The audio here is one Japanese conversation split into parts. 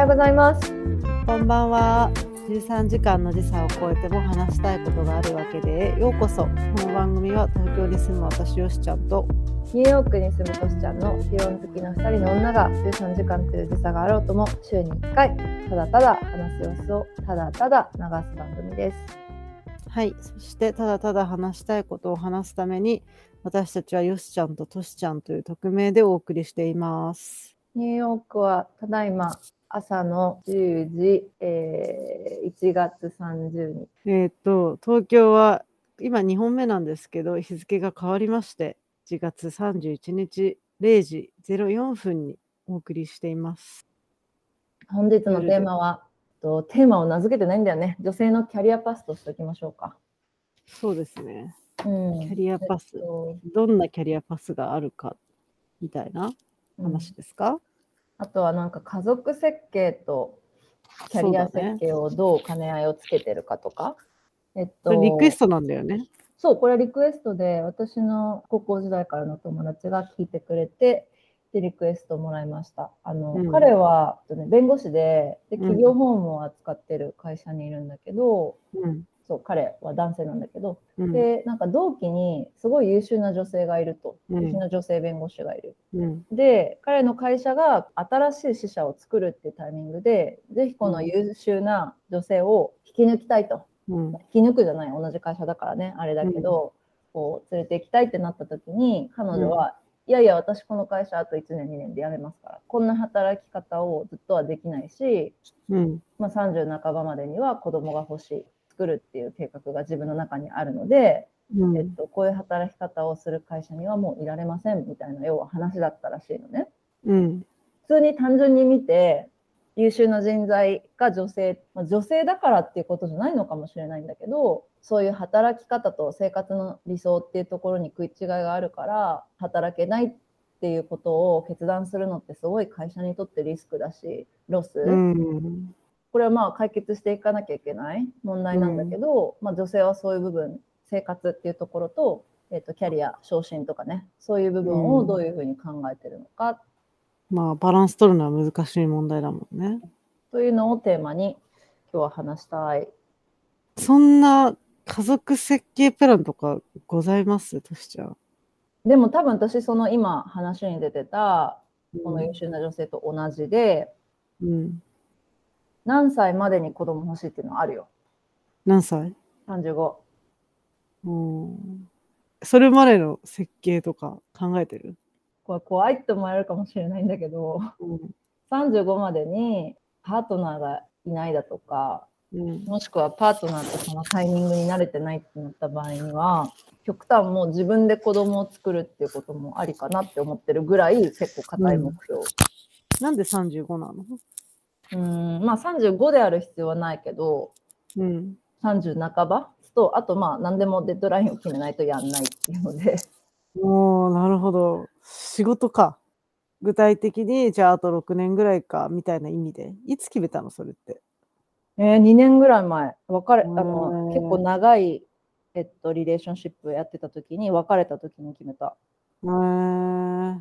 ようございます。こんばんは。13時間の時差を超えても話したいことがあるわけでようこそ。この番組は東京に住む私よしちゃんとニューヨークに住むトシちゃんの理論好きな2人の女が13時間という時差があろうとも週に1回ただただ話す様子をただただ流す番組です。はい。そしてただただ話したいことを話すために私たちはよしちゃんととしちゃんという匿名でお送りしています。ニューヨークはただいま朝の10時、えー1月30日。えっ、と東京は今2本目なんですけど日付が変わりまして1月31日0時04分にお送りしています。本日のテーマは、とテーマを名付けてないんだよね。女性のキャリアパスとしておきましょうか。そうですね。うんキャリアパスえっとどんなキャリアパスがあるかみたいな話ですか、あとはなんか家族設計とキャリア設計をどう兼ね合いをつけてるかとか。えっことれリクエストなんだよね。そう、これはリクエストで私の高校時代からの友達が聞いてくれて、で、リクエストをもらいました。あの、うん彼は、えっとね、弁護士でで、ん企業法務を扱ってる会社にいるんだけど、うん。そう、彼は男性なんだけど、うん。で、なんか同期にすごい優秀な女性がいると。うん優秀な女性弁護士がいる。うん。で、彼の会社が新しい支社を作るっていうタイミングで、ぜひこの優秀な女性を引き抜きたいと。うん。引き抜くじゃない、同じ会社だからね、あれだけど、こう連れて行きたいってなった時に、彼女は、いやいや、私この会社あと1年、2年で辞めますから、こんな働き方をずっとはできないし、うん。まあ、30半ばまでには子供が欲しい、作るっていう計画が自分の中にあるので、うん。えっと、こういう働き方をする会社にはもういられませんみたいな、要は話だったらしいのね。うん。普通に単純に見て優秀な人材が女性、まあ、女性だからっていうことじゃないのかもしれないんだけどそういう働き方と生活の理想っていうところに食い違いがあるから働けないっていうことを決断するのってすごい会社にとってリスクだしロス、うん。これはまあ解決していかなきゃいけない問題なんだけど、まあ、女性はそういう部分生活っていうところと,、えっとキャリア昇進とかねそういう部分をどういうふうに考えてるのかまあ、バランス取るのは難しい問題だもんね。というのをテーマに今日は話したい。そんな家族設計プランとかございます？としちゃん。でも多分私その今話に出てたこの優秀な女性と同じで、うん。何歳までに子供欲しいっていうのはあるよ。何歳？35。うん。それまでの設計とか考えてる？これ怖いって思われるかもしれないんだけど、うん。35までにパートナーがいないだとか、うん。もしくはパートナーとそのタイミングに慣れてないってなった場合には、極端もう自分で子供を作るっていうこともありかなって思ってるぐらい結構固い目標。なんで35なの？うん、まあ35である必要はないけど、うん。30半ば？と、あとまあ何でもデッドラインを決めないとやんないっていうので、おー、なるほど。仕事か。具体的に、じゃああと6年ぐらいか、みたいな意味で。いつ決めたのそれって？えー、2年ぐらい前、別れ、あうの、ん結構長い、えっと、リレーションシップやってた時に、別れた時に決めた。へー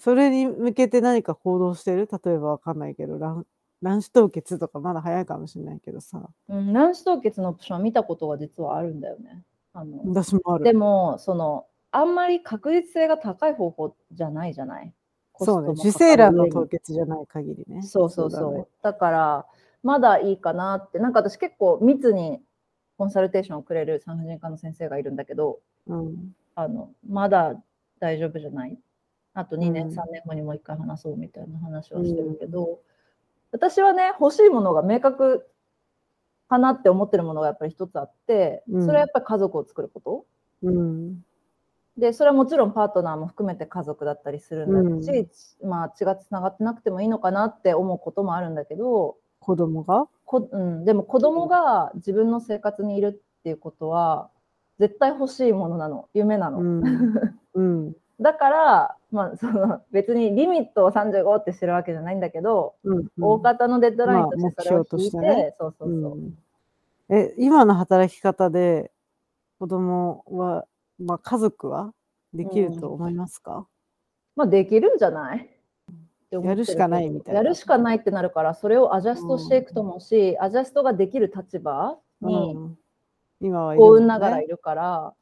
それに向けて何か行動してる？例えばわかんないけど、卵卵子凍結とかまだ早いかもしれないけどさ。うん、卵子凍結のオプションは見たことが実はあるんだよね。あの、私もある。でも、その、あんまり確実性が高い方法じゃないじゃない？そうね。受精卵の凍結じゃない限りね。そうそうそう。だねだから、まだいいかなって、なんか私結構密にコンサルテーションをくれる産婦人科の先生がいるんだけど、うん。あの、まだ大丈夫じゃない？あと2年、うん3年後にもう一回話そうみたいな話はしてるけど、私はね、欲しいものが明確かなって思ってるものがやっぱり一つあって、うんそれはやっぱり家族を作ること。うん。で、それはもちろんパートナーも含めて家族だったりするんだろうし、まあ血がつながってなくてもいいのかなって思うこともあるんだけど、子供が？こうん、でも子供が自分の生活にいるっていうことは絶対欲しいものなの夢なの、うん。うん。だから、まあ、その別にリミットを35ってしてるわけじゃないんだけど、うん。大方のデッドラインとしてそれをまあ目標と引い、しててね。そうそうそう、うん。え、今の働き方で子供は、まあ家族はできると思いますか、まあできるんじゃない？やるしかないみたいな。やるしかないってなるからそれをアジャストしていくと思うし、アジャストができる立場にうん。今は幸運ながらいるから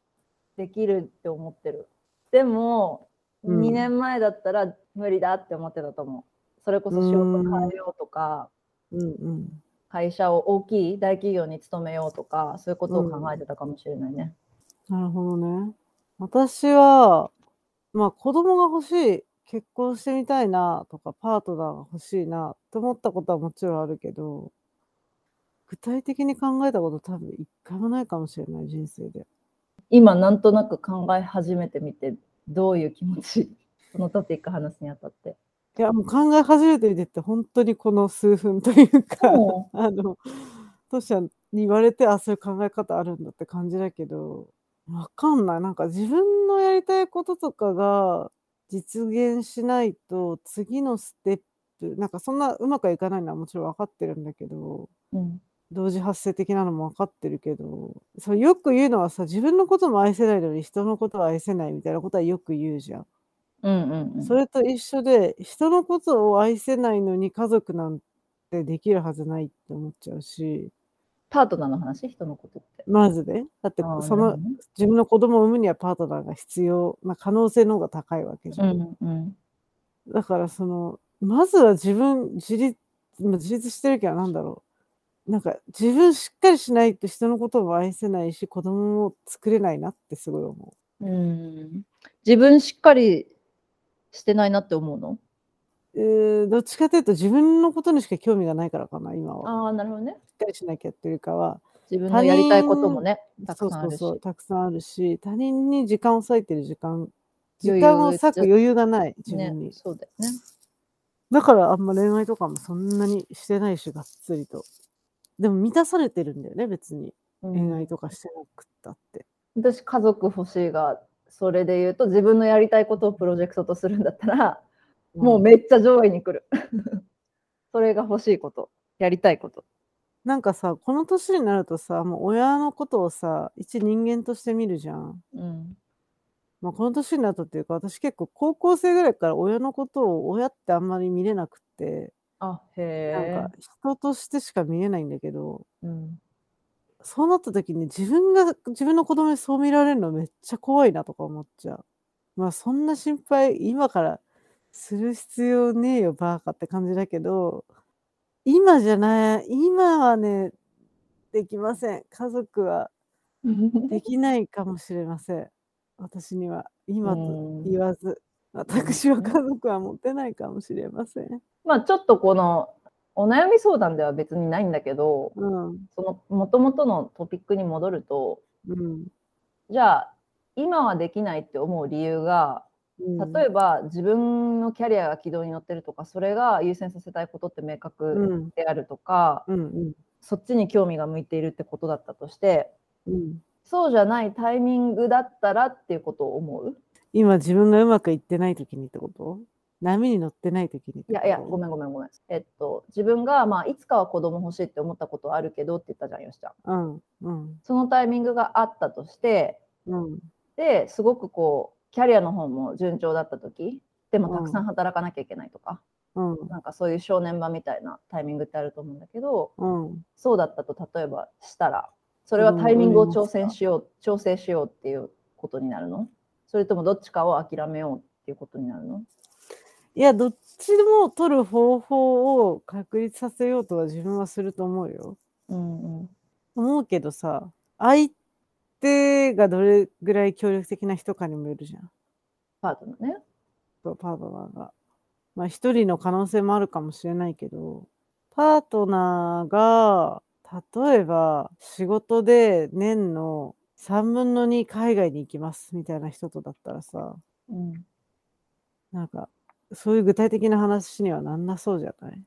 できるって思ってる。でも、うん。2年前だったら無理だって思ってたと思う。それこそ仕事変えようとか、うんうん。会社を大きい大企業に勤めようとかそういうことを考えてたかもしれないね、なるほどね。私は、まあ子供が欲しい、結婚してみたいなとか、パートナーが欲しいなって思ったことはもちろんあるけど、具体的に考えたこと多分一回もないかもしれない人生で。今なんとなく考え始めてみてどういう気持ち このトピック話すにあたって。いや、もう考え始めてみてって本当にこの数分というか、そあの、トシちゃんに言われて、あ、そういう考え方あるんだって感じだけど、わかんない。なんか自分のやりたいこととかが実現しないと、次のステップ、なんかそんなうまくはいかないのはもちろん分かってるんだけど、うん同時発生的なのも分かってるけど、そうよく言うのはさ、自分のことも愛せないのに人のことは愛せないみたいなことはよく言うじゃん。うんうんうんそれと一緒で、人のことを愛せないのに家族なんてできるはずないって思っちゃうし、パートナーの話？人のことって。まずね、だってそのね自分の子供を産むにはパートナーが必要な可能性の方が高いわけじうゃん。んうんだからその、まずは自分、自立、まあ自立してるけどなんだろう。なんか自分しっかりしないと人のことも愛せないし、子供も作れないなってすごい思うん自分しっかりしてないなって思うの？う。えーどっちかというと自分のことにしか興味がないからかな、今は。ああなるほどね。しっかりしなきゃっていうかは、自分のやりたいこともねたそうくさんあるし。そうそう、たくさんあるし、他人に時間を割いてる時間、時間を割く余裕がない、自ね分に。そうだよね。だからあんま恋愛とかもそんなにしてないし、がっつりと。でも満たされてるんだよね、別に。うん恋愛とかしてなくったって。私家族欲しいがそれで言うと自分のやりたいことをプロジェクトとするんだったら、もうめっちゃ上位に来る。それが欲しいことやりたいこと。なんかさ、この年になるとさ、もう親のことをさ、一人間として見るじゃん。うんまあ、この年になるとっていうか、私結構高校生ぐらいから親のことを親ってあんまり見れなくって、あなんへか人としてしか見えないんだけど、え。うんそうなった時に自分が自分の子供にそう見られるのめっちゃ怖いなとか思っちゃう。まあそんな心配今からする必要ねえよバーカって感じだけど、今じゃない、今はね、できません。家族は できないかもしれません。私には今とうん言わず、私は家族は持てないかもしれません。まあちょっとこのお悩み相談では別にないんだけどうん、その元々のトピックに戻るとうん、じゃあ今はできないって思う理由がうん。例えば自分のキャリアが軌道に乗ってるとかそれが優先させたいことって明う確ん、であるとか、うん、うん、そっちに興味が向いているってことだったとしてうん。そうじゃないタイミングだったらっていうことを思う？今自分がうまくいってない時にってこと？波に乗ってない時にいやいやごめんごめんごめん。えっと自分がまあいつかは子供欲しいって思ったことはあるけどって言ったじゃんよしちゃん。うん、うん、そのタイミングがあったとしてうん、ですごくこうキャリアの方も順調だった時でもたくさん働かなきゃいけないとか、うん、なんかそういう正念場みたいなタイミングってあると思うんだけどうん。そうだったと例えばしたらそれはタイミングを調整しよう、調整しようっていうことになるの？それともどっちかを諦めようっていうことになるの？いや、どっちでも取る方法を確立させようとは自分はすると思うよ。うんうん思うけどさ、相手がどれぐらい協力的な人かにもよるじゃん。パートナーね。そうパートナーが。まあ一人の可能性もあるかもしれないけど、パートナーが、例えば仕事で年の3分の2海外に行きますみたいな人とだったらさ、うんなんか、そういう具体的な話にはなんなそうじゃない？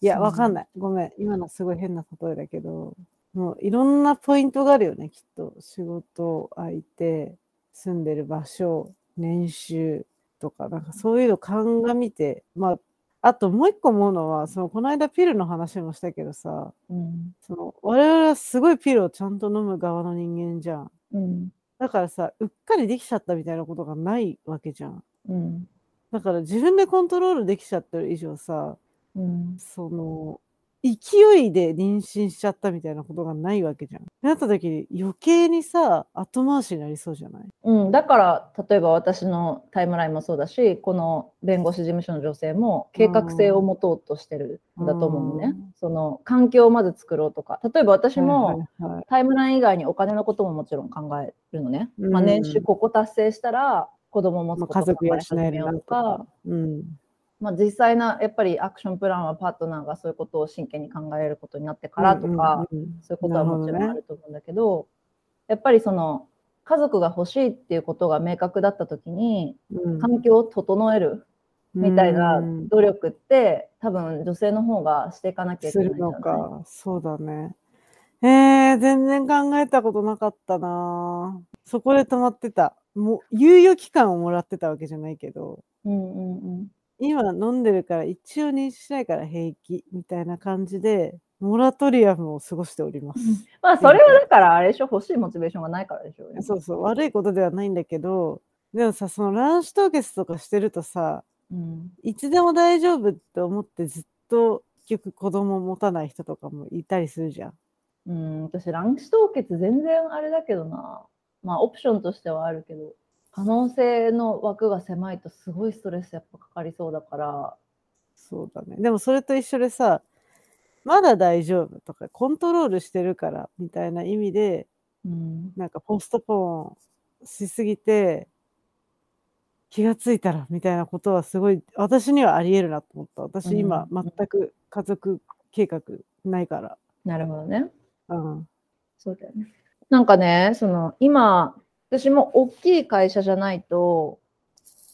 いや、うんわかんない。ごめん。今のすごい変な例えだけど、もういろんなポイントがあるよね、きっと。仕事、相手、住んでる場所、年収とか、なんかそういうの鑑みて、まあ、あともう一個思うのは、その、この間ピルの話もしたけどさ、うんその、我々はすごいピルをちゃんと飲む側の人間じゃん。うんだからさ、うっかりできちゃったみたいなことがないわけじゃん。うんだから自分でコントロールできちゃってる以上さ、うん。その、勢いで妊娠しちゃったみたいなことがないわけじゃん。なった時に余計にさ、後回しになりそうじゃない？うん、だから例えば私のタイムラインもそうだしこの弁護士事務所の女性も計画性を持とうとしてるんだと思うのね、うん。その環境をまず作ろうとか。例えば私も、タイムライン以外にお金のことももちろん考えるのね、まあ、うん年収ここ達成したら子供を持つ家族養考えるなとようとかか。うん。まあ、実際なやっぱりアクションプランはパートナーがそういうことを真剣に考えることになってからとか、うんうんうんそういうことはもちろんあると思うんだけどやっぱりその家族が欲しいっていうことが明確だった時にうん環境を整えるみたいなうん努力って多分女性の方がしていかなきゃいけするないじゃないのか。そうだね。えー、全然考えたことなかったなそこで止まってた。もう、猶予期間をもらってたわけじゃないけど、うんうんうん今飲んでるから一応妊娠しないから平気みたいな感じで、モラトリアムを過ごしております。まあそれはだからあれでしょ欲しいモチベーションがないからでしょうね。そうそう、悪いことではないんだけど、でもさ、その卵子凍結とかしてるとさ、うんいつでも大丈夫って思ってずっと結局子供を持たない人とかもいたりするじゃん。うん、私卵子凍結全然あれだけどなまあオプションとしてはあるけど可能性の枠が狭いとすごいストレスやっぱかかりそうだからそうだね。でもそれと一緒でさ、まだ大丈夫とか、コントロールしてるからみたいな意味で、うんなんかポストポーンしすぎて、気がついたらみたいなことはすごい、私にはあり得るなと思った。私今、うん全く家族計画ないから。なるほどねうん。そうだよねなんかねその今私も大きい会社じゃないと、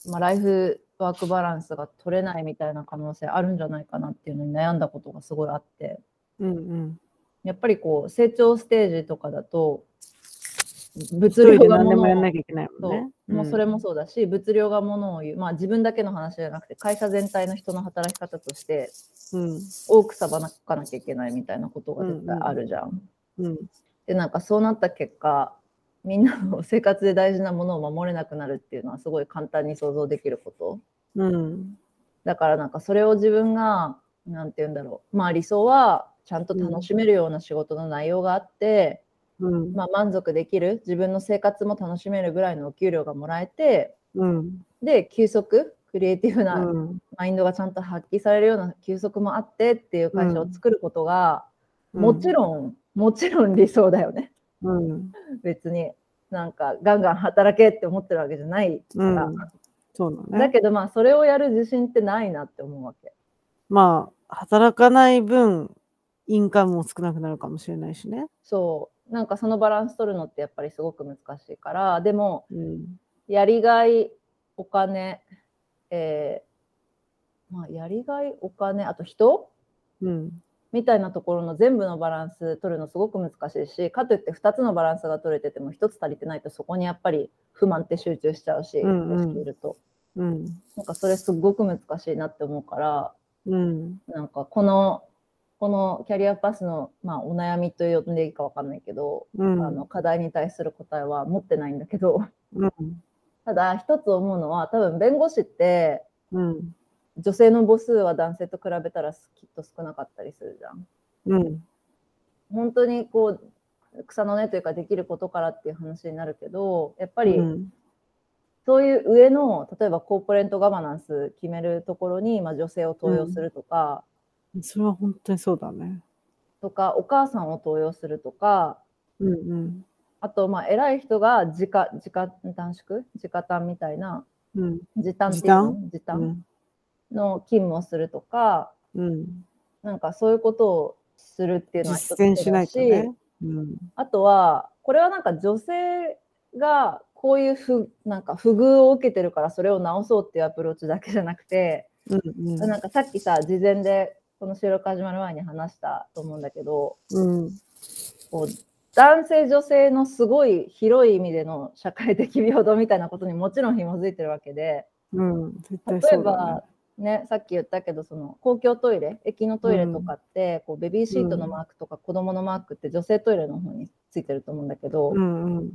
まあ、ライフワークバランスが取れないみたいな可能性あるんじゃないかなっていうのに悩んだことがすごいあってうんうん。やっぱりこう成長ステージとかだと一物量が物を何でもやんなきゃいけないもそうんね。もうそれもそうだし、物量がものを言う、まあ、自分だけの話じゃなくて会社全体の人の働き方としてうん。多くさばかなきゃいけないみたいなことが絶対あるじゃん。うん。でなんかそうなった結果みんなの生活で大事なものを守れなくなるっていうのはすごい簡単に想像できること。うん。だからなんかそれを自分がなんて言うんだろうまあ理想はちゃんと楽しめるような仕事の内容があって、うん。まあ、満足できる自分の生活も楽しめるぐらいのお給料がもらえてうん。で休息クリエイティブなうん。マインドがちゃんと発揮されるような休息もあってっていう会社を作ることが、もちろんもちろん理想だよねうん。別になんかガンガン働けって思ってるわけじゃないから、うんそうだね。だけどまあそれをやる自信ってないなって思うわけまあ、働かない分、インカムも少なくなるかもしれないしね。そうなんかそのバランス取るのってやっぱりすごく難しいからでもうん。やりがいお金えーまあやりがいお金あと人？うん。みたいなところの全部のバランス取るのすごく難しいしかといって2つのバランスが取れてても1つ足りてないとそこにやっぱり不満って集中しちゃうし、うんいるとうん。なんかそれすごく難しいなって思うからうん。なんかこのこのキャリアパスの、まあ、お悩みと呼んでいいかわかんないけど、うん。あの課題に対する答えは持ってないんだけどうん。ただ一つ思うのは多分弁護士ってうん。女性の母数は男性と比べたらきっと少なかったりするじゃん。うん。本当にこう草の根というかできることからっていう話になるけどやっぱりうん。そういう上の例えばコーポレートガバナンス決めるところに、まあ、女性を登用するとか、それは本当にそうだね。とかお母さんを登用するとかうんうん。あとまあ偉い人が時価時価短縮時価短みたいなうん。時短っていうの時う短ん。の勤務をするとか、うん。なんかそういうことをするっていうのは一つ実践しないとだね。うん。あとはこれはなんか女性がこういうふなんか不遇を受けてるからそれを直そうっていうアプローチだけじゃなくて、うんうん。なんかさっきさ事前でこの収録始まる前に話したと思うんだけどうん。こう男性女性のすごい広い意味での社会的平等みたいなことにもちろん紐づいてるわけでうん。絶対例えそうだば、ね、さっき言ったけどその公共トイレ駅のトイレとかって、こうベビーシートのマークとか子供のマークって女性トイレの方についてると思うんだけど、ね。うんうん。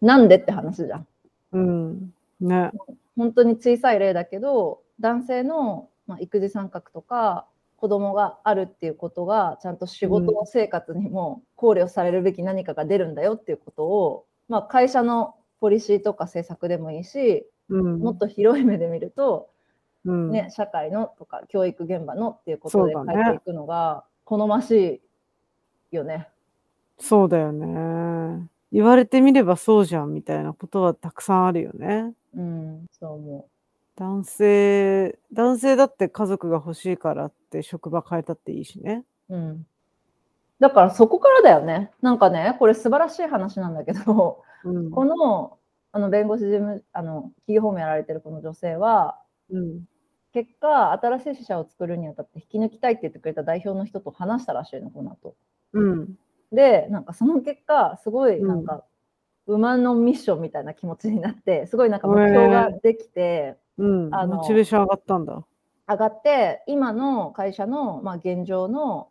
なんでって話じゃん。うん。ね。本当に小さい例だけど男性の、まあ、育児参画とか子供があるっていうことがちゃんと仕事の生活にも考慮されるべき何かが出るんだよっていうことを、まあ、会社のポリシーとか政策でもいいし、うん、もっと広い目で見ると、うん、ね、社会のとか教育現場のっていうことで変えていくのが好ましいよね。そうだよね。言われてみればそうじゃんみたいなことはたくさんあるよね。うん、そう思男性、男性だって家族が欲しいからって職場変えたっていいしね。う。うん。だからそこからだよね。なんかね、これ素晴らしい話なんだけど、うん。このあの弁護士事務あの企業法務やられてるこの女性はうん。結果新しい支社を作るにあたって引き抜きたいって言ってくれた代表の人と話したらしいのこの後うん。でなんかその結果すごいうんなんか、馬のミッションみたいな気持ちになってすごいなんか目標ができてうん。あのモチベーション上がったんだ。上がって今の会社の、まあ、現状の、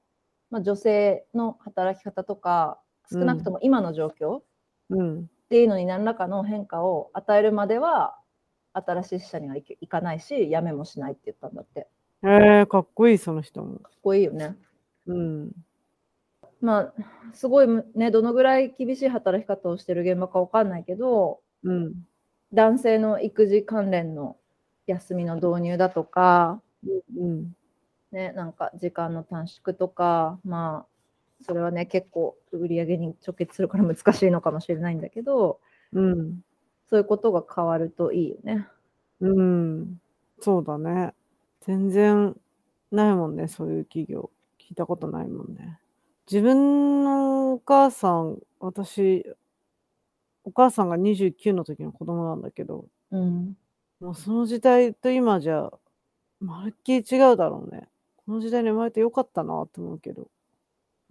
まあ、女性の働き方とか少なくとも今の状況、うん。っていうのに何らかの変化を与えるまでは新しい支社には行かないし辞めもしないって言ったんだってえー、かっこいい、その人も。かっこいいよねうん。まあすごいねどのぐらい厳しい働き方をしてる現場かわかんないけどうん。男性の育児関連の休みの導入だとかうん。ねなんか時間の短縮とかまあそれはね結構売り上げに直結するから難しいのかもしれないんだけどうん。そういうことが変わるといいよね。うん。そうだね。全然ないもんね、そういう企業。聞いたことないもんね。自分のお母さん、私、お母さんが29の時の子供なんだけど、うんもうその時代と今じゃ、まるっきり違うだろうね。この時代に生まれてよかったなって思うけど。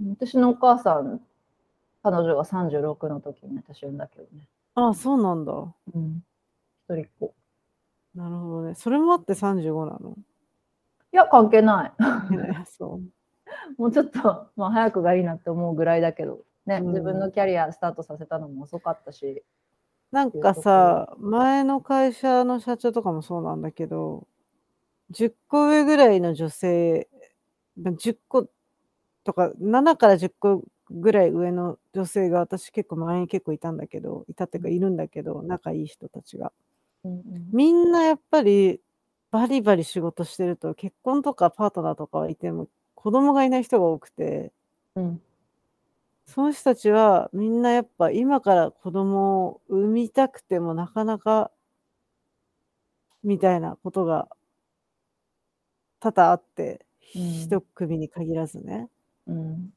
私のお母さん彼女が36の時に私産んだけどね。ああ、そうなんだ。うん、一人っ子。なるほどね。それもあって35なの？いや、関係ない。ねそう。もうちょっと、まあ、早くがいいなって思うぐらいだけど、ね、うん自分のキャリアスタートさせたのも遅かったし、なんかさ、前の会社の社長とかもそうなんだけど、10個上ぐらいの女性、ま10個とか、7から10個ぐらい上の女性が私結構前に結構いたんだけど、いたっていうかいるんだけど、仲いい人たちが。うんうん。みんなやっぱりバリバリ仕事してると結婚とかパートナーとかはいても子供がいない人が多くて、うん。その人たちはみんなやっぱ今から子供を産みたくてもなかなかみたいなことが多々あって、うん。一組に限らずね。うん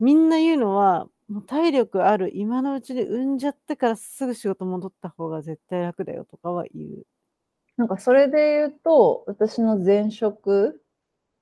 みんな言うのは、もう体力ある今のうちに産んじゃってからすぐ仕事戻った方が絶対楽だよとかは言う。なんかそれで言うと、私の前職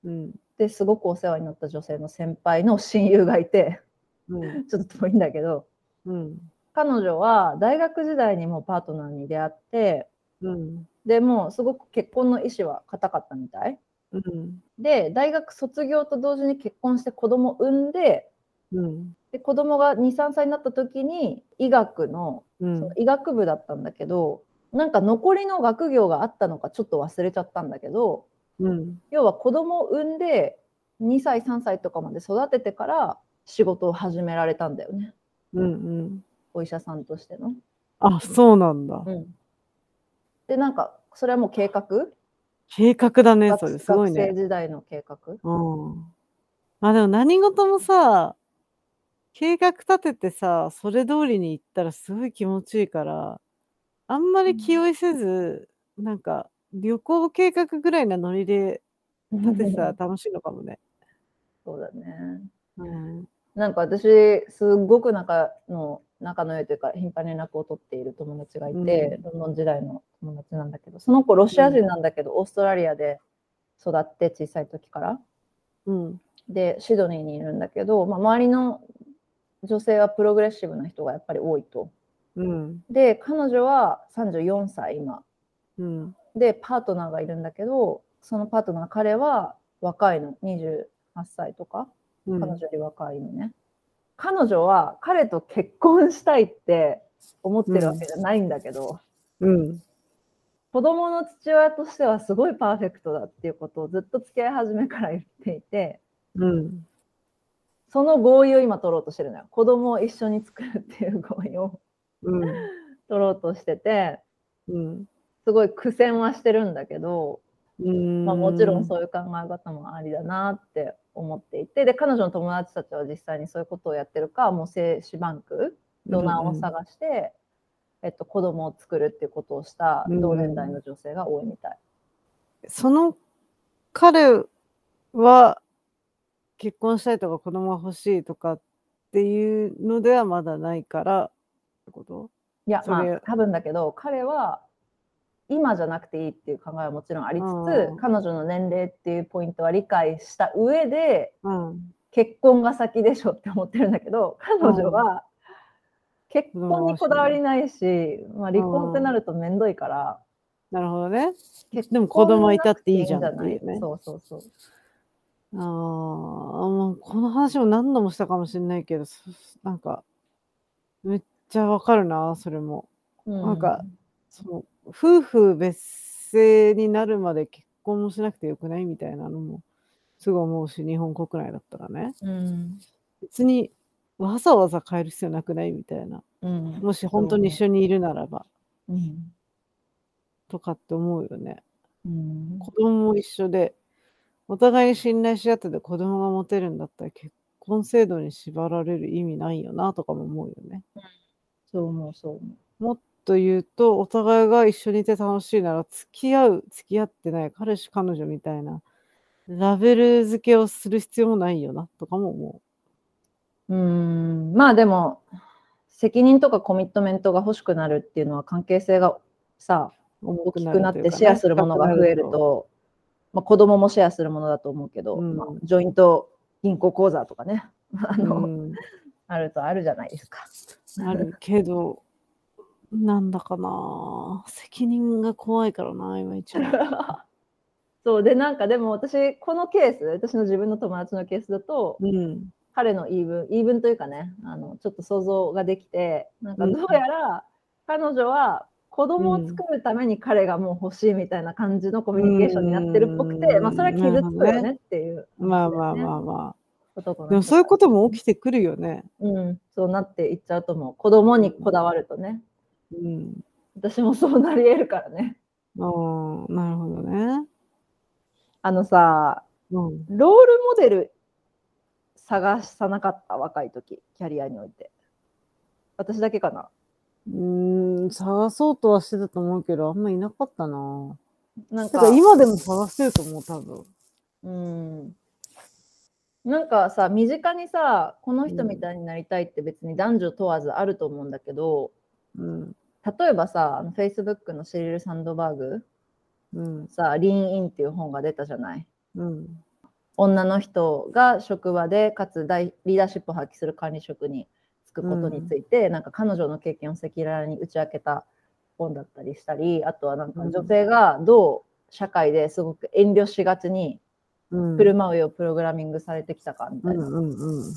うん。ですごくお世話になった女性の先輩の親友がいて、うん。ちょっと遠いんだけど、うん。彼女は大学時代にもパートナーに出会って、うん。でもうすごく結婚の意思は固かったみたい。うん。で、大学卒業と同時に結婚して子供産んで、うん。で子供が2、3歳になった時に医学のの医学部だったんだけど、なんか残りの学業があったのかちょっと忘れちゃったんだけど、うん。要は子供を産んで2歳、3歳とかまで育ててから仕事を始められたんだよね。うん。うん。お医者さんとしての。あ、そうなんだ。うん、で、なんかそれはもう計画？計画だね、そ学れ。すごい学生ね。時代の計画？うん。まあでも何事もさ、計画立ててさ、それ通りに行ったらすごい気持ちいいから、あんまり気負いせず、なんか旅行計画ぐらいなノリで立ててたら 楽しいのかもね。そうだね。うん。なんか私、すっごく仲の仲の良いというか、頻繁に連絡を取っている友達がいて、うんロンドン時代の友達なんだけど、その子、ロシア人なんだけど、オーストラリアで育って、小さい時から。うん。で、シドニーにいるんだけど、まあ、周りの女性はプログレッシブな人がやっぱり多いと。うん。で、彼女は34歳、今。うん。で、パートナーがいるんだけど、そのパートナー、彼は若いの、28歳とか。うん。彼女より若いのね。彼女は彼と結婚したいって思ってるわけじゃないんだけど、うん。子供の父親としてはすごいパーフェクトだっていうことをずっと付き合い始めから言っていて、うん。その合意を今取ろうとしてるのよ。子供を一緒に作るっていう合意をうん。取ろうとしてて、うん。すごい苦戦はしてるんだけど、うん。まあ、もちろんそういう考え方もありだなって思っていて、で、彼女の友達たちは実際にそういうことをやってるか、もう精子バンク、ドナーを探して、えっと、子供を作るっていうことをした同年代の女性が多いみたい。その彼は結婚したいとか子供が欲しいとかっていうのではまだないからってこと？いや、まあ、多分だけど、彼は今じゃなくていいっていう考えはもちろんありつうんつ、彼女の年齢っていうポイントは理解した上で、うん。結婚が先でしょって思ってるんだけど、彼女は結婚にこだわりないし、まあ、離婚ってなるとめんどいから、なるほどね。結でも子供いたっていいじゃんっていうねそうそうそう。ああ、もうこの話も何度もしたかもしれないけど、そなんか、めっちゃわかるな、それも。なんかその夫婦別姓になるまで結婚もしなくてよくないみたいなのもすごい思うし、日本国内だったらね。うん、別にわざわざ変える必要なくないみたいな。うん、もし本当に一緒にいるならば、うん、とかって思うよね。うん、子供も一緒で、お互いに信頼し合ってて子供が持てるんだったら結婚制度に縛られる意味ないよなとかも思うよね。そう思う、そう思う。もっと言うと、お互いが一緒にいて楽しいなら、付き合う、付き合ってない、彼氏、彼女みたいな、ラベル付けをする必要もないよな、とかも思うん、まあでも、責任とかコミットメントが欲しくなるっていうのは関係性がさ、う。重大きくなってシェアするものが増えると、まあ、子供もシェアするものだと思うけど、うんまあ、ジョイント銀行口座とかね、あの、うんあるとあるじゃないですか。あるけど、なんだかな、責任が怖いからな、今一番。そうでなんかでも私このケース私の自分の友達のケースだとうん。彼の言い分言い分というかねあのちょっと想像ができてなんかうんどうやら彼女は子供を作るために彼がもう欲しいみたいな感じのコミュニケーションになってるっぽくて、うんまあそれは傷つくよねっていう、まあまあまあまあ。でもそういうことも起きてくるよね。うん、そうなっていっちゃうと思う子供にこだわるとねうん。私もそうなり得るからねああ、なるほどね。あのさうん。ロールモデル探さなかった若い時キャリアにおいて私だけかなうーん、探そうとはしてたと思うけど、あんまいなかったな。なんか今でも探してると思う、多分。うんなんかさ身近にさこの人みたいになりたいって別に男女問わずあると思うんだけど、うん。例えばさ Facebook のシェリル・サンドバーグうん。さ「リーンイン」っていう本が出たじゃない？うん。女の人が職場でかつ大リーダーシップを発揮する管理職に就くことについて、なんか彼女の経験を赤裸々に打ち明けた本だったりしたりあとはなんかうん女性がどう社会ですごく遠慮しがちにうん。振る舞うようプログラミングされてきたかみたいな、うんうんうん。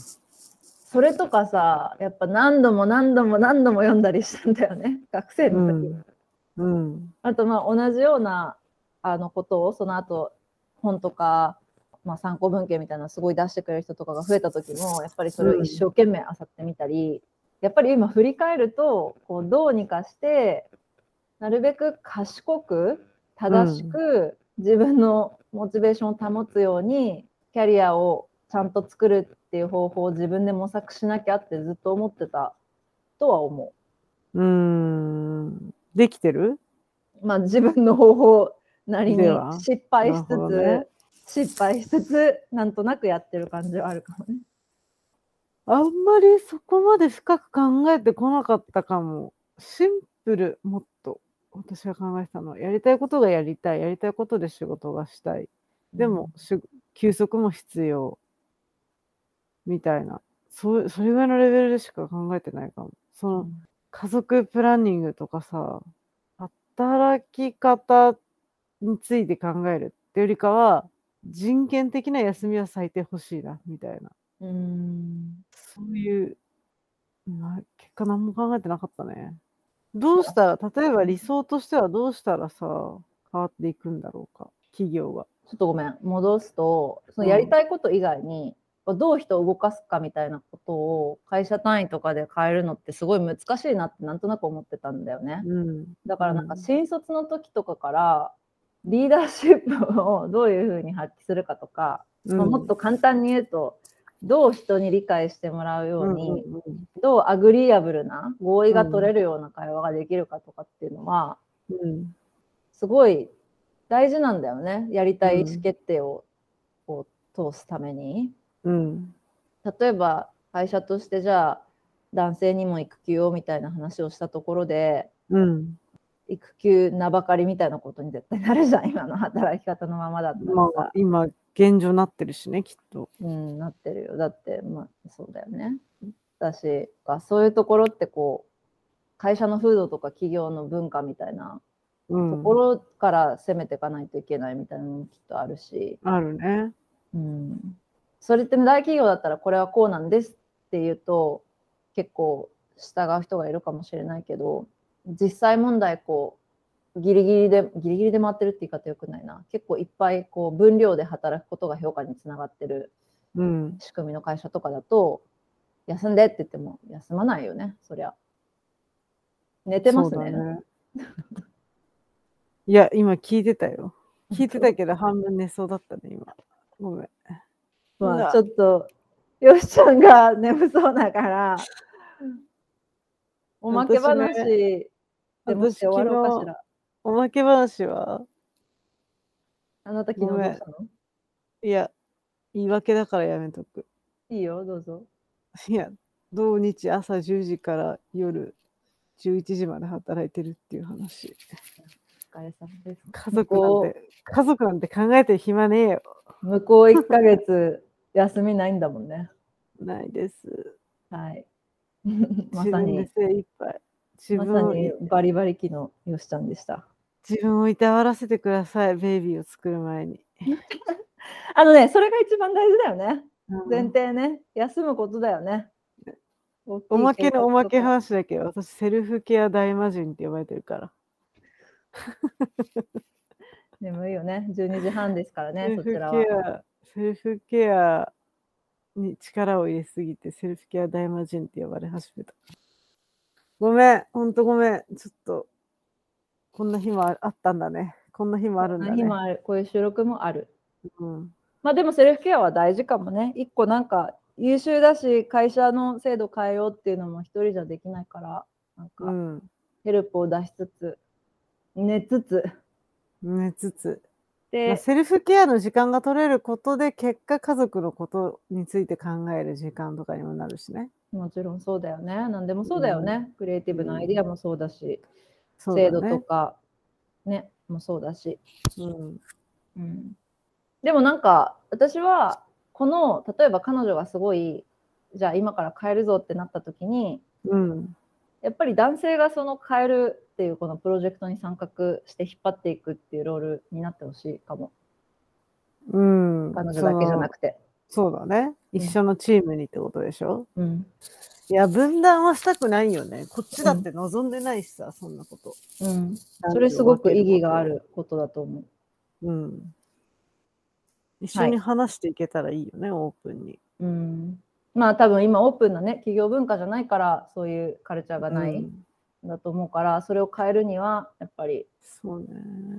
それとかさやっぱ何度も何度も何度も読んだりしたんだよね 学生の時、うん。あとまあ同じようなあのことをその後本とか、まあ、参考文献みたいなのすごい出してくれる人とかが増えた時もやっぱりそれを一生懸命漁ってみたり、やっぱり今振り返るとこうどうにかしてなるべく賢く正しく自分のモチベーションを保つようにキャリアをちゃんと作るっていう方法を自分で模索しなきゃってずっと思ってたとは思う。ーん。できてる？う。まあ自分の方法なりに失敗しつつ、ね失敗しつつなんとなくやってる感じはあるかもね。あんまりそこまで深く考えてこなかったかも。シンプル、もっと。私が考えてたのは、やりたいことがやりたい。やりたいことで仕事がしたい。でも、し休息も必要。みたいな。そう、それぐらいのレベルでしか考えてないかも。その、うん、家族プランニングとかさ、働き方について考えるってよりかは、人権的な休みは最低欲しいな、みたいな。うんそういう、まあ、結果何も考えてなかったね。どうしたら、例えば理想としてはどうしたらさ、変わっていくんだろうか、企業が。ちょっとごめん、戻すと、そのやりたいこと以外に、どう人を動かすかみたいなことを会社単位とかで変えるのってすごい難しいなってなんとなく思ってたんだよね。うん。だからなんかうん新卒の時とかからリーダーシップをどういうふうに発揮するかとか、まあもっと簡単に言うとどう人に理解してもらうように、うんうんどう agreeable な合意が取れるような会話ができるかとかっていうのはうんすごい大事なんだよねやりたい意思決定をこう通すために。うん。例えば会社としてじゃあ男性にも育休をみたいな話をしたところでうん。育休名ばかりみたいなことに絶対なるじゃん今の働き方のままだったらまさあ、今、現状なってるしね、きっと。うん、なってるよだってまあそうだよねだしそういうところってこう会社の風土とか企業の文化みたいなうん。ところから攻めていかないといけないみたいなのもきっとあるし、あるね。うん、それって大企業だったらこれはこうなんですっていうと結構従う人がいるかもしれないけど実際問題こうギリギリでギリギリで回ってるって言い方よくないな結構いっぱいこう分量で働くことが評価につながってるうん。仕組みの会社とかだと休んでって言っても休まないよねそりゃ寝てますねね。いや、今聞いてたよ。聞いてたけど、半分寝そうだったね、今。ごめん。まあちょっとよしちゃんが眠そうだからおまけ私ね話でもして終わろうかしら。おまけ話は？あなた昨日どうしたの？いや、言い訳だからやめとく。いいよ、どうぞ。いや、土日朝10時から夜11時まで働いてるっていう話。お疲れ様です。家族なんて、家族なんて考えてる暇ねえよ。向こう1ヶ月 休みないんだもんね。ないです。はい。ま自さに、精一杯。自ま分をさにバリバリ期のよしちゃんでした。自分をいたわらせてください、ベイビーを作る前に。あのね、それが一番大事だよね。うん前提ね。休むことだよね。おまけのおまけは話だけど、私、セルフケア大魔人って呼ばれてるから。眠いよね。12時半ですからね、そちらはセルフケアに力を入れすぎて、セルフケア大魔人って呼ばれ始めた。ごめん、ほんとごめん。ちょっと、こんな日もああったんだね。こんな日もあるんだね。日もある。こういう収録もある。うん、まあでもセルフケアは大事かもね。一個なんか優秀だし、会社の制度変えようっていうのも一人じゃできないから、なんうかん。ヘルプを出しつつ、寝つつ、寝つつ。まであ、セルフケアの時間が取れることで、結果家族のことについて考える時間とかにもなるしね。もちろんそうだよね。何でもそうだよね。クリエイティブなアイディアもそうだし、そうだね制度とか、ね、もそうだし。うん。うん、でもなんか私はこの例えば彼女がすごいじゃあ今から変えるぞってなった時にうん。やっぱり男性がその変えるっていうこのプロジェクトに参画して引っ張っていくっていうロールになってほしいかもうん。彼女だけじゃなくて。そうだね。一緒のチームにってことでしょ、うんいや、分断はしたくないよね。こっちだって望んでないしさ、そんなこと。うん、それすごく意義があ。ることだと思う。うん。一緒に話していけたらいいよね、オープンに。うん、まあ多分今オープンなね企業文化じゃないからそういうカルチャーがないうんんだと思うから、それを変えるにはやっぱりそうね。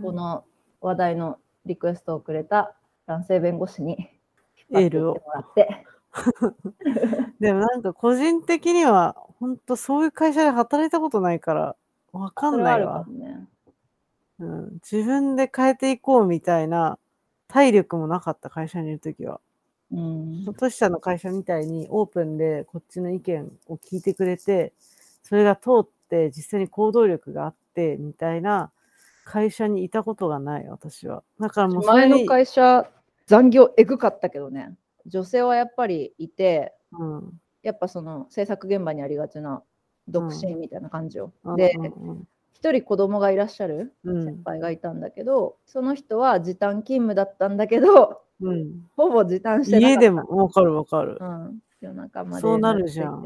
この話題のリクエストをくれた男性弁護士にエールをもらって。でもなんか個人的には、本当そういう会社で働いたことないから、わかんないわ。もね。うん。自分で変えていこうみたいな体力もなかった会社にいるときは。うん。トシさんの会社みたいにオープンでこっちの意見を聞いてくれて、それが通って実際に行動力があってみたいな会社にいたことがない、私は。だからもうそ前の会社、残業えぐかったけどね。女性はやっぱりいて、うんやっぱその制作現場にありがちな独身みたいな感じよ。うんで、うん一人子供がいらっしゃるうん先輩がいたんだけど、その人は時短勤務だったんだけど、うん、ほぼ時短してなか。家でもわかるわかる。うん、夜中までそうなるじゃん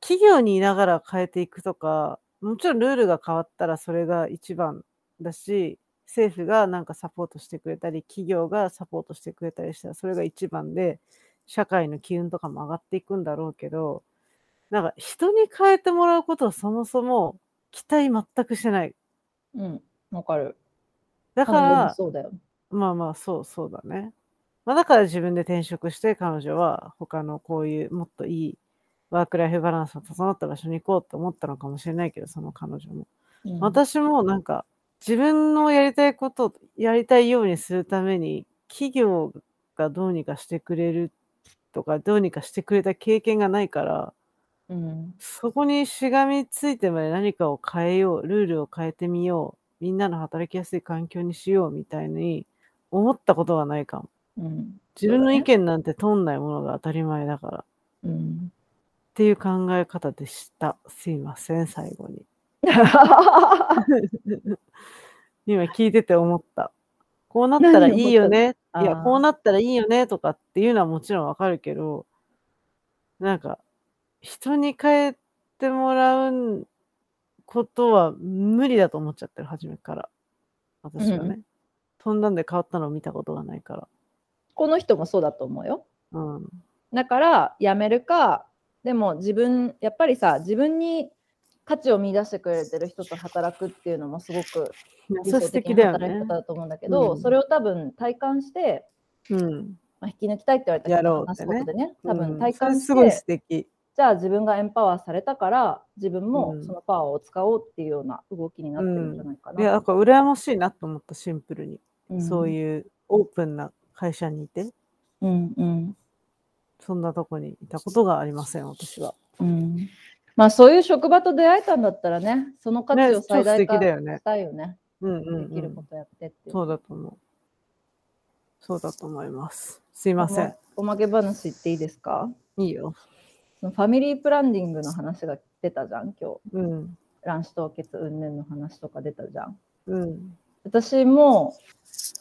企業にいながら変えていくとか、もちろんルールが変わったらそれが一番だし、政府がなんかサポートしてくれたり、企業がサポートしてくれたりしたらそれが一番で、社会の機運とかも上がっていくんだろうけど、なんか人に変えてもらうことはそもそも期待全くしてない。うん。わかる。だから、そうだよ。まあまあ、そうそうだね。まあだから自分で転職して彼女は他のこういうもっといいワークライフバランスの整った場所に行こうって思ったのかもしれないけど、その彼女も。うん私もなんか自分のやりたいことをやりたいようにするために企業がどうにかしてくれるとかどうにかしてくれた経験がないからうん。そこにしがみついてまで何かを変えようルールを変えてみようみんなの働きやすい環境にしようみたいに思ったことがないかもうん。自分の意見なんて通んないものが当たり前だからっうん。ていう考え方でしたすいません最後に今聞いてて思った。こうなったらいいよね。いや、こうなったらいいよねとかっていうのはもちろんわかるけど、なんか、人に変えてもらうことは無理だと思っちゃってる、初めから。私はね。うそんなんで変わったのを見たことがないから。この人もそうだと思うよ。うん。だから辞めるかでも自分やっぱりさ自分に価値を見出してくれてる人と働くっていうのもすごく理想素敵だよ的な働きね方。だと思うんだけど、うんそれを多分体感して、うん。まあ、引き抜きたいって言われた人やろうと話すことでね多分うん体感して、それすごい素敵。じゃあ自分がエンパワーされたから自分もうんそのパワーを使おうっていうような動きになってるんじゃないかな。いや、なんか羨ましいなと思った、シンプルに。うんそういうオープンな会社にいて、うんうんそんなとこにいたことがありません、私は。うんまあそういう職場と出会えたんだったらねその価値ねを最大化したいよね。うんうん、うん。できることやってって。そうだと思う。そうだと思います。すいません。おまけ話言っていいですか？いいよ。そのファミリープランディングの話が出たじゃん、今日。うん。卵子凍結云々の話とか出たじゃん。うん。私も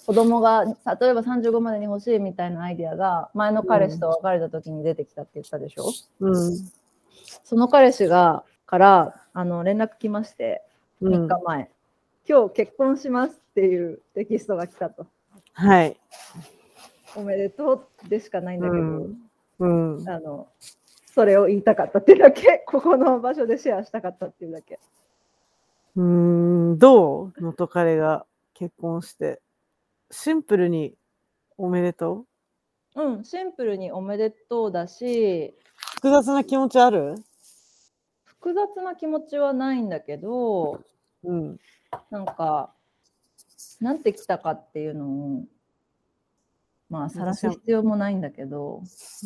子供が例えば35までに欲しいみたいなアイディアが前の彼氏と別れた時に出てきたって言ったでしょ、うん。その彼氏がからあの連絡来ましてうん3日前、今日結婚しますっていうテキストが来たと。はい。おめでとうでしかないんだけど、うん。うん。あの、それを言いたかったっていうだけ、ここの場所でシェアしたかったっていうだけ。うーん、どう？元彼が結婚して。シンプルにおめでとう？うん、シンプルにおめでとうだし、複雑な気持ちある？複雑な気持ちはないんだけど、うん。なんか、なんて来たかっていうのを、まあ、晒す必要もないんだけど、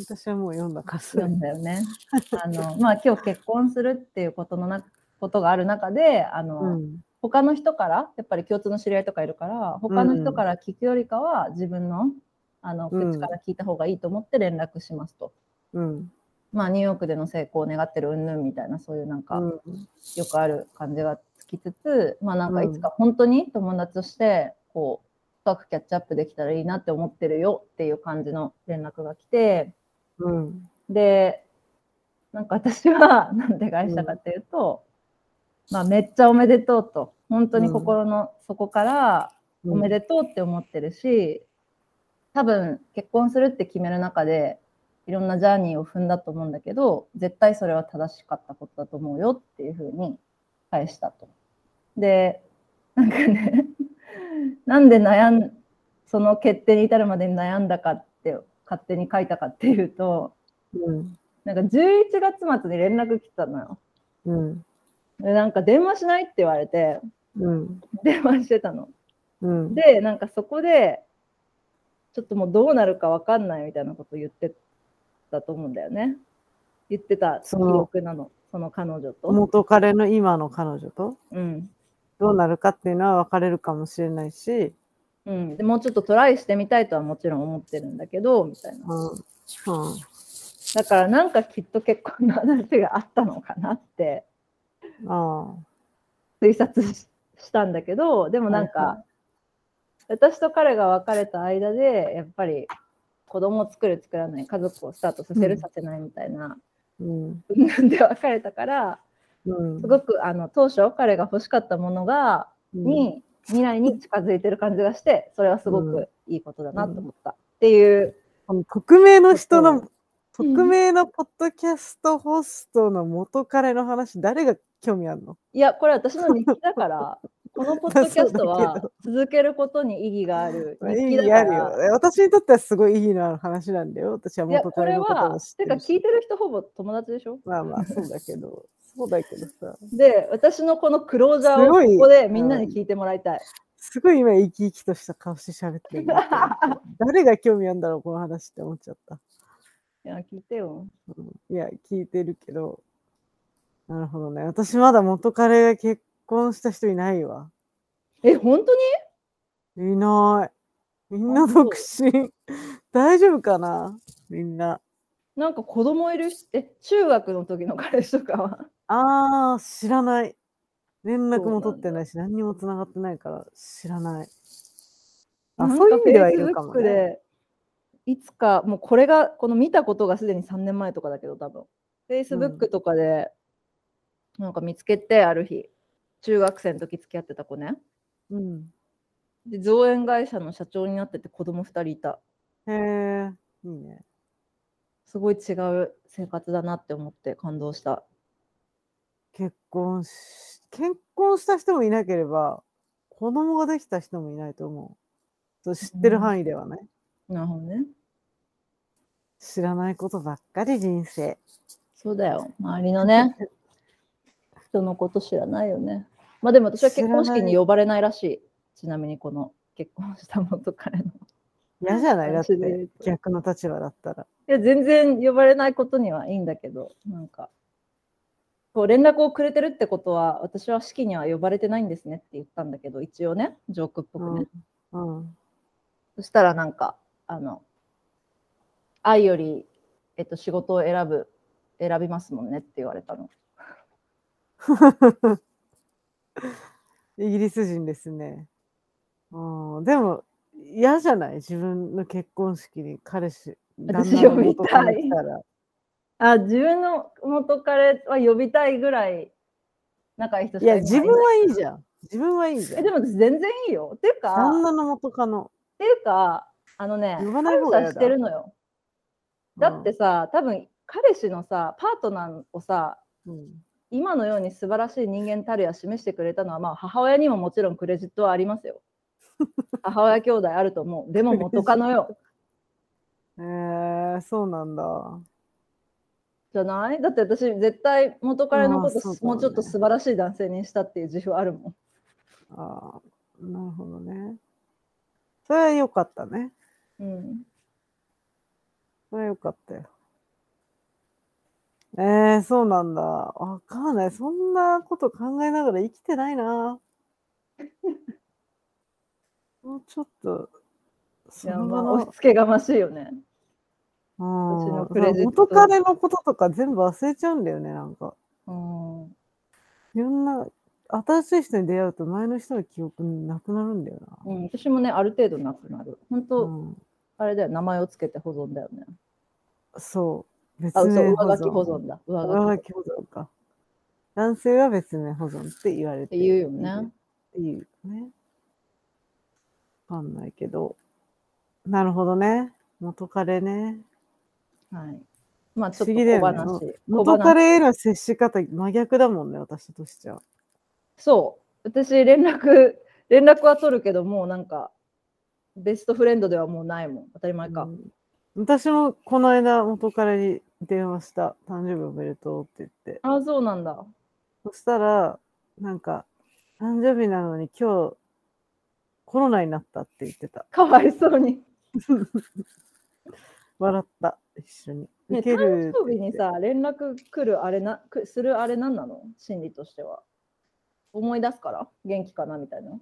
私はもう読んだか読んだよね。あの、まあ、今日結婚するっていうことのな、ことがある中で、あの、うん。他の人からやっぱり共通の知り合いとかいるから他の人から聞くよりかは自分のあのうん口から聞いた方がいいと思って連絡しますと。うん。まあニューヨークでの成功を願ってる云々みたいなそういうなんかうん。よくある感じがつきつつ、まあなんかうんいつか本当に友達としてこう深くキャッチアップできたらいいなって思ってるよっていう感じの連絡が来てうん。でなんか私はなんで返したかっていうと、まあめっちゃおめでとうと本当に心の底からおめでとうって思ってるし、多分結婚するって決める中でいろんなジャーニーを踏んだと思うんだけど絶対それは正しかったことだと思うよっていうふうに返したと。でなんかね なんで悩んその決定に至るまでに悩んだかって勝手に書いたかっていうとうん。なんか11月末に連絡来たのよ。うん。でなんか電話しないって言われてうん。電話してたの。うん。で、なんかそこで、ちょっともうどうなるかわかんないみたいなこと言ってたと思うんだよね。言ってた記その憶なの、その彼女と。元彼の今の彼女と？うん。どうなるかっていうのは分かれるかもしれないし、うん、でもうちょっとトライしてみたいとはもちろん思ってるんだけど、みたいな。うん。うん。だからなんかきっと結婚の話があったのかなってあ推察ししたんだけど、でもなんか、はいは私と彼が別れた間で、やっぱり子供を作る作らない、家族をスタートさせる、うん。させないみたいな、うん。なんで別れたから、うん。すごくあの当初彼が欲しかったものが、に未来に近づいてる感じがしてそれはすごくいいことだなと思った、っていう。匿名の人そのう匿名のポッドキャストホストの元彼の話誰が興味あるの？いやこれ私の日記だから このポッドキャストは続けることに意義がある意義あるよ。私にとってはすごい意義のある話なんだよ。私は元これは彼のことも知っててか。聞いてる人ほぼ友達でしょ？まあまあそうだけど、そうだけどさ。で私のこのクローザーをここでみんなに聞いてもらいたい、すごい今生き生きとした顔して喋ってる。誰が興味あるんだろう、この話って思っちゃった。いや聞いてようんいや、聞いてるけど。なるほどね。私まだ元彼が結婚した人いないわ。え本当に？いない。みんな独身。大丈夫かな？みんな。なんか子供いる？しえ中学の時の彼氏とかは？あー、知らない。連絡も取ってないし、何にも繋がってないから知らない。あ、そういう意か味ではいるかもね。でいつかもうこれがこの見たことがすでに3年前とかだけど多分 Facebook とかでなんか見つけてある日中学生の時付き合ってた子ねうん。で造園会社の社長になってて子供2人いたへえ、いいね。すごい違う生活だなって思って感動した結婚し、結婚した人もいなければ、子供ができた人もいないと思う。知ってる範囲ではね。なるほどね知らないことばっかり人生。そうだよ周りのね人のこと知らないよねまあでも私は結婚式に呼ばれないらしいちなみにこの結婚した元彼の嫌じゃない？だって逆の立場だったら。いや、全然呼ばれないことにはいいんだけど、なんか、こう連絡をくれてるってことは、私は式には呼ばれてないんですねって言ったんだけど、一応ね、ジョークっぽくね。うん。うん。そしたらなんか、あの、愛より、えっと、仕事を選ぶ、選びますもんねって言われたの。イギリス人ですね。うん、でも嫌じゃない？自分の結婚式に彼氏、私呼びたい。あ、自分の元彼は呼びたいぐらい仲いい人しいや、かいない自分はいいじゃん。自分はいいじゃえ、ん。でも私全然いいよ。っていうか、旦那の元カノ。っていうか、あのね、呼ばしてるのよ。だってさ、多分彼氏のさ、パートナーをさ、うん、今のように素晴らしい人間たるや示してくれたのは、まあ、母親にももちろんクレジットはありますよ。母親兄弟あると思う。でも元カノよ。えー、そうなんだ。じゃない？だって私、絶対元彼のこと、ねもうちょっと素晴らしい男性にしたっていう自負あるもん。ああ、なるほどね。それは良かったね。うん。それは良かったよ。えー、そうなんだ。わかんない。そんなこと考えながら生きてないな。もうちょっと、いや、その場まあ、押のし、付けがましいよね。うん私のクレジット元彼のこととか全部忘れちゃうんだよね、なんか。うん。いろんな、新しい人に出会うと前の人の記憶なくなるんだようん、私もね、ある程度なくなる。本な。当、うん、あれだよ、名前をつけて保存だよね。そう。別名上書き保存だ。上書き保存っ上書き保存か。男性は別名保存って言われてて言うよね。っていうよね。わかんないけど。なるほどね。元彼ね。はい。まあ、ち不ょっと。小話。も小元話彼への接し方真逆だもんね、私としては。そう。私、連絡、連絡は取るけど、もうなんか、ベストフレンドではもうないもん。当たり前か。うん私もこの間元彼に電話した。誕生日おめでとうって言って。ああ、そうなんだ。そしたら、なんか、誕生日なのに今日コロナになったって言ってた。かわいそうに。笑った、一緒に。ね、誕生日にさ、連絡来るあれな、くするあれなんなの？心理としては。思い出すから？元気かなみたいな。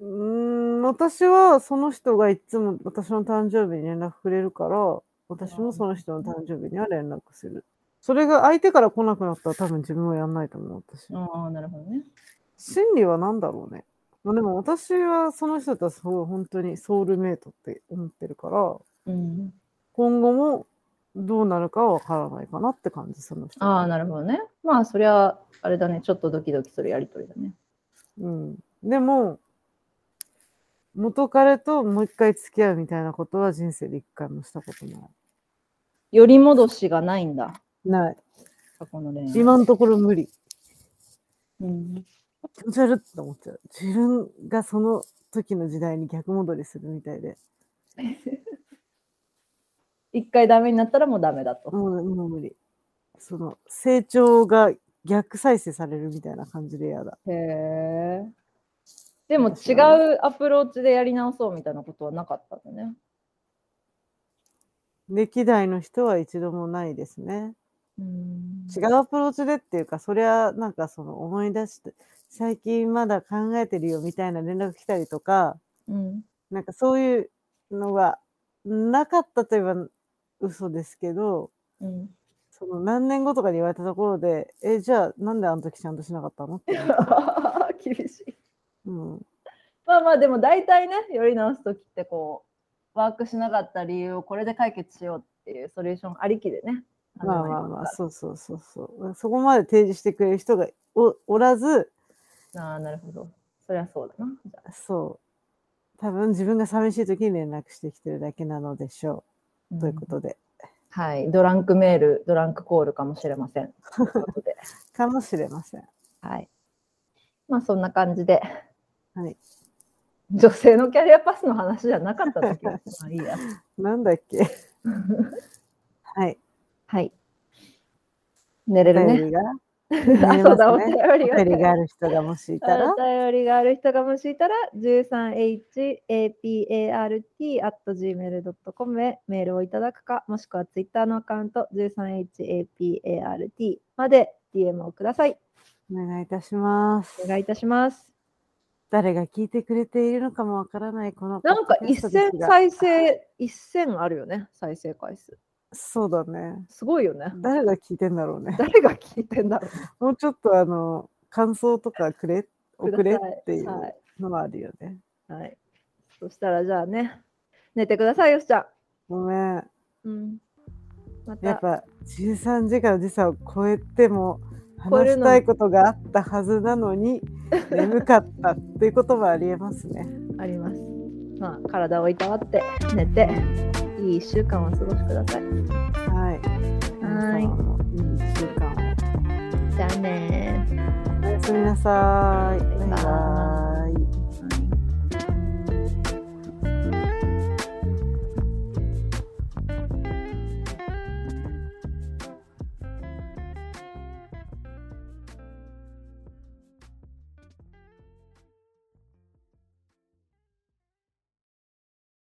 うーん、私はその人がいつも私の誕生日に連絡くれるから、私もその人の誕生日には連絡する。それが相手から来なくなったら多分自分はやんないと思う、私。ああ、なるほどね。心理は何だろうね。まあでも私はその人とはすごい本当にソウルメイトって思ってるから、うん。今後もどうなるかはわからないかなって感じ、その人。ああ、なるほどね。まあ、そりゃ、あれだね。ちょっとドキドキするやりとりだね。うん。でも、元彼ともう一回付き合うみたいなことは人生で一回もしたことない。より戻しがないんだ。ない。過去の恋愛。今のところ無理。うん、気持ち悪いって思っちゃう。自分がその時の時代に逆戻りするみたいで。一回ダメになったらもうダメだと。もうもう無理。その成長が逆再生されるみたいな感じで嫌だ。へえ。でも違うアプローチでやり直そうみたいなことはなかったんだね。歴代の人は一度もないですね。うん違うアプローチでっていうか、そりゃなんかその思い出して、最近まだ考えてるよみたいな連絡来たりとか、うん。なんかそういうのがなかったといえば嘘ですけど、うん。その何年後とかに言われたところで、え、じゃあなんであの時ちゃんとしなかったのって。厳しい。うん。まあまあでも大体ね、より直すときってこう、ワークしなかった理由をこれで解決しようっていうソリューションありきでね。まあまあまあ、始そうそうそうそう。そこまで提示してくれる人がおおらず、ああ、なるほど。そりゃそうだな。そう。多分自分が寂しい時に連絡してきてるだけなのでしょう。ということで。はい。ドランクメール、ドランクコールかもしれません。かもしれません。はい。まあそんな感じで、はい。女性のキャリアパスの話じゃなかった時は、まあいいや。なんだっけ？はい。はい。寝れるね。あ、そうだ、お便ねりが。お便りがある人がもしいたら？お、便りがある人がもしいたら、13hapart.gmail.com へメールをいただくか、もしくは Twitter のアカウント、13hapart まで DM をください。お願いいたしますお。願いいたします。誰が聞いてくれているのかもわからない、このなんかポッドキャストです1000が再生、1000あるよね、再生回数。そうだね。すごいよね。誰が聞いてんだろうね。誰が聞いてんだろもうちょっとあの、感想とかくれ、う。送れっていうはい。のはあるよね。はい。そしたらじゃあね、寝てください、よしちゃごめん。ん。うん。また、やっぱ13時間の時差を超えても話したいことがあったはずなのに 眠かったっていうこともありえますね。あります。まあ、体をいたわって、寝て、いい1週間をお過ごしください。はい。皆様もいい1週間を。じゃあねおやすみなさい。バイバイ